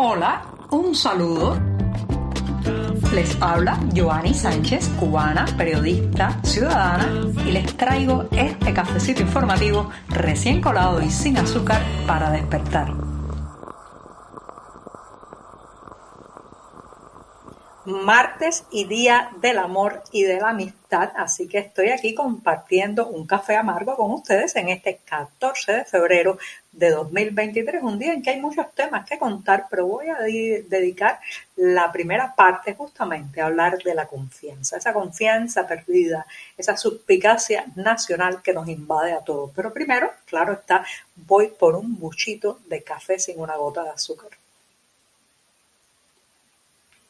Hola, un saludo. Les habla Joanny Sánchez, cubana, periodista, ciudadana, y les traigo este cafecito informativo recién colado y sin azúcar para despertar. martes y día del amor y de la amistad, así que estoy aquí compartiendo un café amargo con ustedes en este 14 de febrero de 2023, un día en que hay muchos temas que contar, pero voy a dedicar la primera parte justamente a hablar de la confianza, esa confianza perdida, esa suspicacia nacional que nos invade a todos. Pero primero, claro está, voy por un buchito de café sin una gota de azúcar.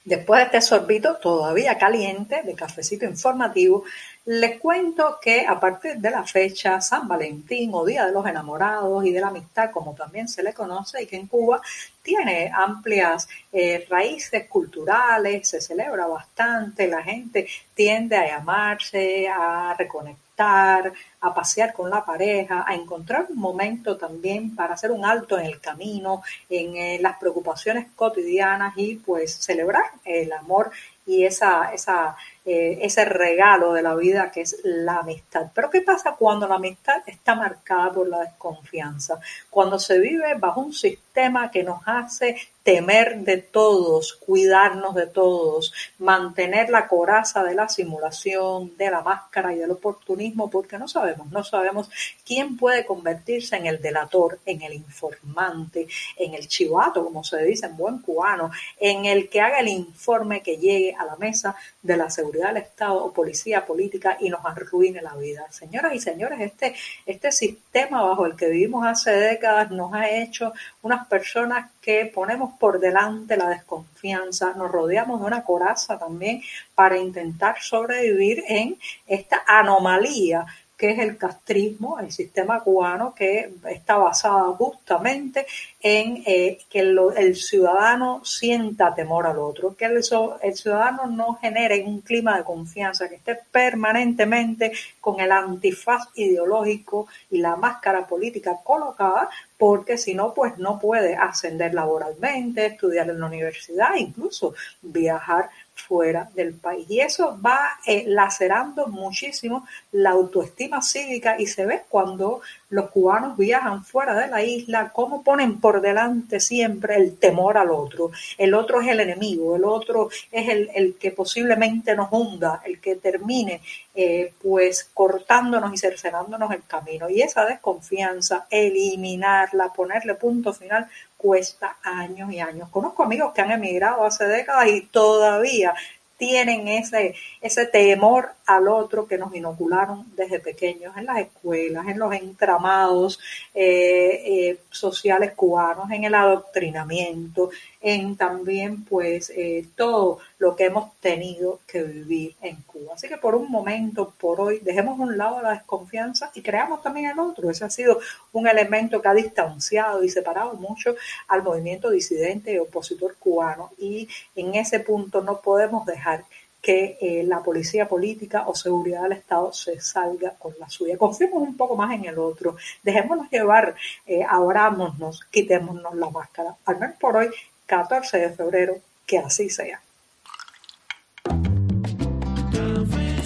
Después de este sorbito todavía caliente de cafecito informativo, les cuento que a partir de la fecha San Valentín o Día de los Enamorados y de la Amistad, como también se le conoce, y que en Cuba tiene amplias eh, raíces culturales, se celebra bastante, la gente tiende a llamarse, a reconectar a pasear con la pareja, a encontrar un momento también para hacer un alto en el camino, en eh, las preocupaciones cotidianas y pues celebrar el amor y esa, esa eh, ese regalo de la vida que es la amistad. Pero ¿qué pasa cuando la amistad está marcada por la desconfianza? Cuando se vive bajo un sistema que nos hace temer de todos, cuidarnos de todos, mantener la coraza de la simulación, de la máscara y del oportunismo, porque no sabemos, no sabemos quién puede convertirse en el delator, en el informante, en el chivato, como se dice en buen cubano, en el que haga el informe que llegue a la mesa de la seguridad del Estado o policía política y nos arruine la vida. Señoras y señores, este, este sistema bajo el que vivimos hace décadas nos ha hecho unas personas que ponemos por delante la desconfianza, nos rodeamos de una coraza también para intentar sobrevivir en esta anomalía que es el castrismo, el sistema cubano que está basado justamente en eh, que el ciudadano sienta temor al otro, que el, el, ciudadano no genere un clima de confianza, que esté permanentemente con el antifaz ideológico y la máscara política colocada, porque si no, pues no puede ascender laboralmente, estudiar en la universidad, incluso viajar fuera del país. Y eso va eh, lacerando muchísimo la autoestima cívica y se ve cuando los cubanos viajan fuera de la isla, cómo ponen por delante siempre el temor al otro. El otro es el enemigo, el otro es el, el que posiblemente nos hunda, el que termine eh, pues cortándonos y cercenándonos el camino. Y esa desconfianza, eliminarla, ponerle punto final, cuesta años y años. Conozco amigos que han emigrado hace décadas y todavía tienen ese, ese temor al otro que nos inocularon desde pequeños en las escuelas, en los entramados eh, eh, sociales cubanos, en el adoctrinamiento, en también pues eh, todo lo que hemos tenido que vivir en Cuba. Así que por un momento, por hoy, dejemos un lado la desconfianza y creamos también el otro. Ese ha sido un elemento que ha distanciado y separado mucho al movimiento disidente y opositor cubano y en ese punto no podemos dejar que eh, la policía política o seguridad del Estado se salga con la suya. Confiemos un poco más en el otro, dejémonos llevar, eh, abrámonos, quitémonos la máscara. Al menos por hoy 14 de febrero, que así sea.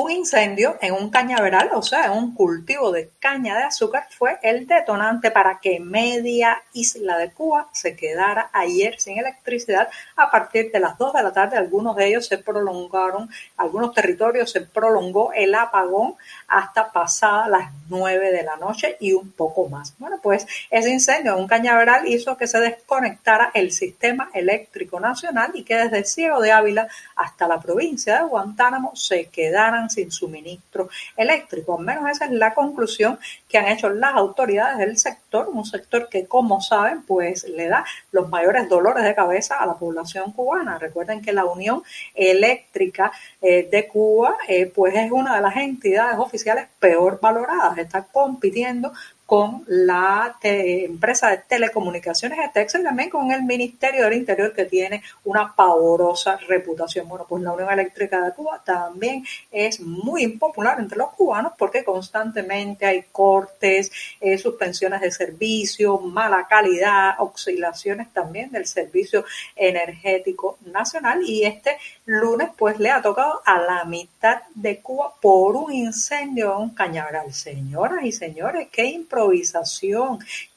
Un incendio en un cañaveral, o sea, en un cultivo de caña de azúcar, fue el detonante para que media isla de Cuba se quedara ayer sin electricidad a partir de las 2 de la tarde. Algunos de ellos se prolongaron, algunos territorios se prolongó el apagón hasta pasadas las 9 de la noche y un poco más. Bueno, pues ese incendio en un cañaveral hizo que se desconectara el sistema eléctrico nacional y que desde Ciego de Ávila hasta la provincia de Guantánamo se quedaran sin suministro eléctrico. Al menos esa es la conclusión que han hecho las autoridades del sector, un sector que, como saben, pues le da los mayores dolores de cabeza a la población cubana. Recuerden que la Unión Eléctrica eh, de Cuba, eh, pues es una de las entidades oficiales peor valoradas. Está compitiendo con la empresa de telecomunicaciones de Texas y también con el Ministerio del Interior que tiene una pavorosa reputación. Bueno, pues la Unión Eléctrica de Cuba también es muy impopular entre los cubanos porque constantemente hay cortes, eh, suspensiones de servicio, mala calidad, oscilaciones también del servicio energético nacional y este lunes pues le ha tocado a la mitad de Cuba por un incendio en un cañaveral. Señoras y señores, qué improvisación,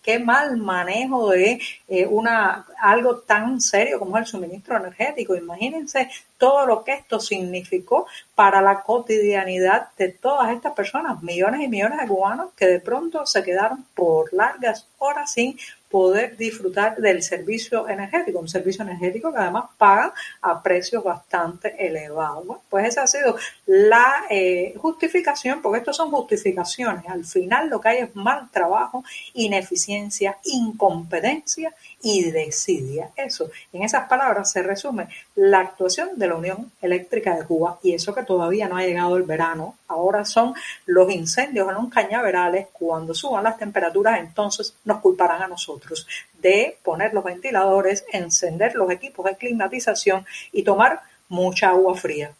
qué mal manejo de eh, una algo tan serio como es el suministro energético. Imagínense todo lo que esto significó para la cotidianidad de todas estas personas, millones y millones de cubanos que de pronto se quedaron por largas horas sin poder disfrutar del servicio energético, un servicio energético que además paga a precios bastante elevados. pues esa ha sido la eh, justificación, porque estos son justificaciones. Al final lo que hay es mal trabajo, ineficiencia, incompetencia y desidia. Eso, en esas palabras se resume la actuación de la Unión Eléctrica de Cuba y eso que todavía no ha llegado el verano. Ahora son los incendios en un cañaverales. Cuando suban las temperaturas, entonces nos culparán a nosotros de poner los ventiladores, encender los equipos de climatización y tomar mucha agua fría.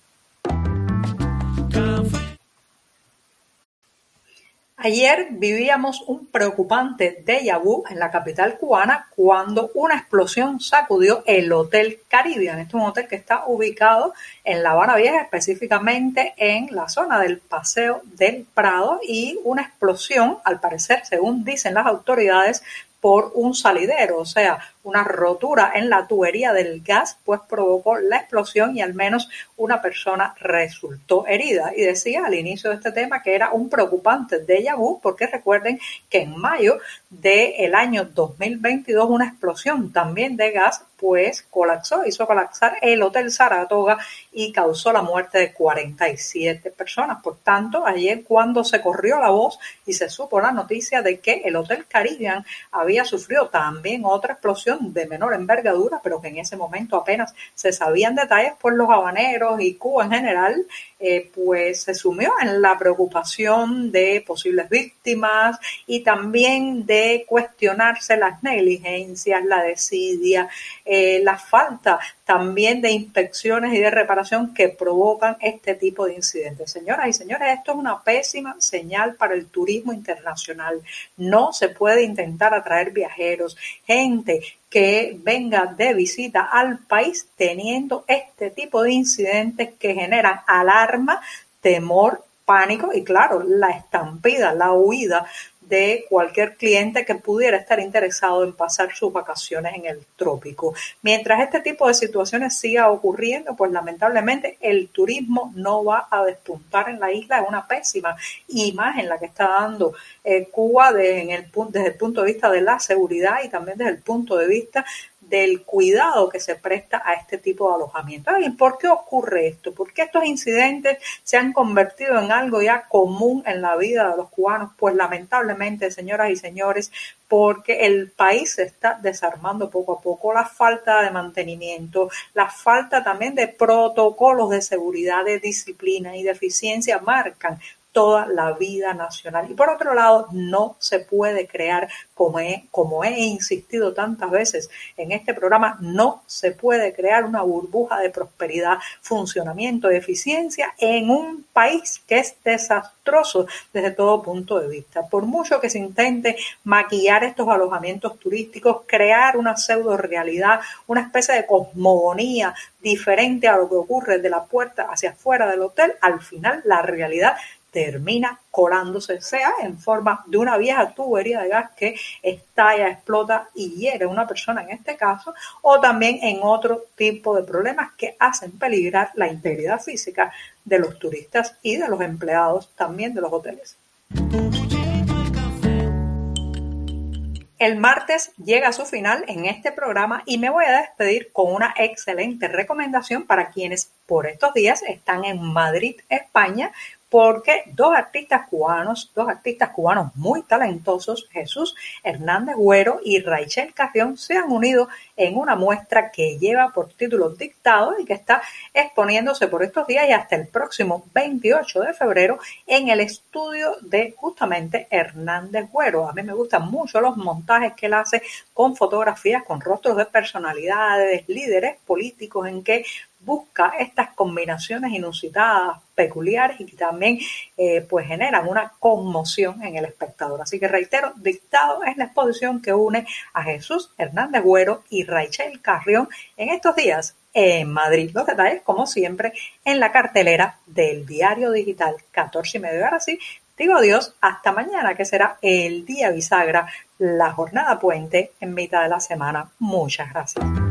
Ayer vivíamos un preocupante déjà vu en la capital cubana cuando una explosión sacudió el Hotel Caribbean. Este es un hotel que está ubicado en La Habana Vieja, específicamente en la zona del Paseo del Prado y una explosión, al parecer, según dicen las autoridades, por un salidero, o sea, una rotura en la tubería del gas, pues provocó la explosión y al menos una persona resultó herida. Y decía al inicio de este tema que era un preocupante déjà vu, porque recuerden que en mayo del año 2022 una explosión también de gas pues colapsó, hizo colapsar el Hotel Saratoga y causó la muerte de 47 personas. Por tanto, ayer cuando se corrió la voz y se supo la noticia de que el Hotel Caribbean había sufrido también otra explosión de menor envergadura, pero que en ese momento apenas se sabían detalles, por los habaneros y Cuba en general, eh, pues se sumió en la preocupación de posibles víctimas y también de cuestionarse las negligencias, la desidia, eh, la falta también de inspecciones y de reparación que provocan este tipo de incidentes. Señoras y señores, esto es una pésima señal para el turismo internacional. No se puede intentar atraer viajeros, gente que venga de visita al país teniendo este tipo de incidentes que generan alarma, temor, pánico y claro, la estampida, la huida de cualquier cliente que pudiera estar interesado en pasar sus vacaciones en el trópico. Mientras este tipo de situaciones siga ocurriendo, pues lamentablemente el turismo no va a despuntar en la isla. Es una pésima imagen la que está dando eh, Cuba desde el punto de vista de la seguridad y también desde el punto de vista del cuidado que se presta a este tipo de alojamiento. ¿Y por qué ocurre esto? ¿Por qué estos incidentes se han convertido en algo ya común en la vida de los cubanos? Pues lamentablemente, señoras y señores, porque el país se está desarmando poco a poco, la falta de mantenimiento, la falta también de protocolos de seguridad, de disciplina y de eficiencia marcan toda la vida nacional. Y por otro lado, no se puede crear, como he, como he insistido tantas veces en este programa, no se puede crear una burbuja de prosperidad, funcionamiento, eficiencia en un país que es desastroso desde todo punto de vista. Por mucho que se intente maquillar estos alojamientos turísticos, crear una pseudo realidad, una especie de cosmogonía diferente a lo que ocurre de la puerta hacia afuera del hotel, al final la realidad termina colándose, sea en forma de una vieja tubería de gas que estalla, explota y hiere a una persona en este caso, o también en otro tipo de problemas que hacen peligrar la integridad física de los turistas y de los empleados también de los hoteles. El martes llega a su final en este programa y me voy a despedir con una excelente recomendación para quienes por estos días están en Madrid, España, porque dos artistas cubanos, dos artistas cubanos muy talentosos, Jesús Hernández Güero y Rachel Carrión, se han unido en una muestra que lleva por título Dictado y que está exponiéndose por estos días y hasta el próximo 28 de febrero en el estudio de justamente Hernández Güero. A mí me gustan mucho los montajes que él hace con fotografías, con rostros de personalidades, líderes políticos en que busca estas combinaciones inusitadas, peculiares y que también eh, pues generan una conmoción en el espectador. Así que reitero, Dictado es la exposición que une a Jesús Hernández Güero y Rachel Carrión en estos días en Madrid. Los detalles, como siempre, en la cartelera del diario digital 14 y medio. Ahora sí, digo adiós hasta mañana, que será el día bisagra, la jornada puente en mitad de la semana. Muchas gracias.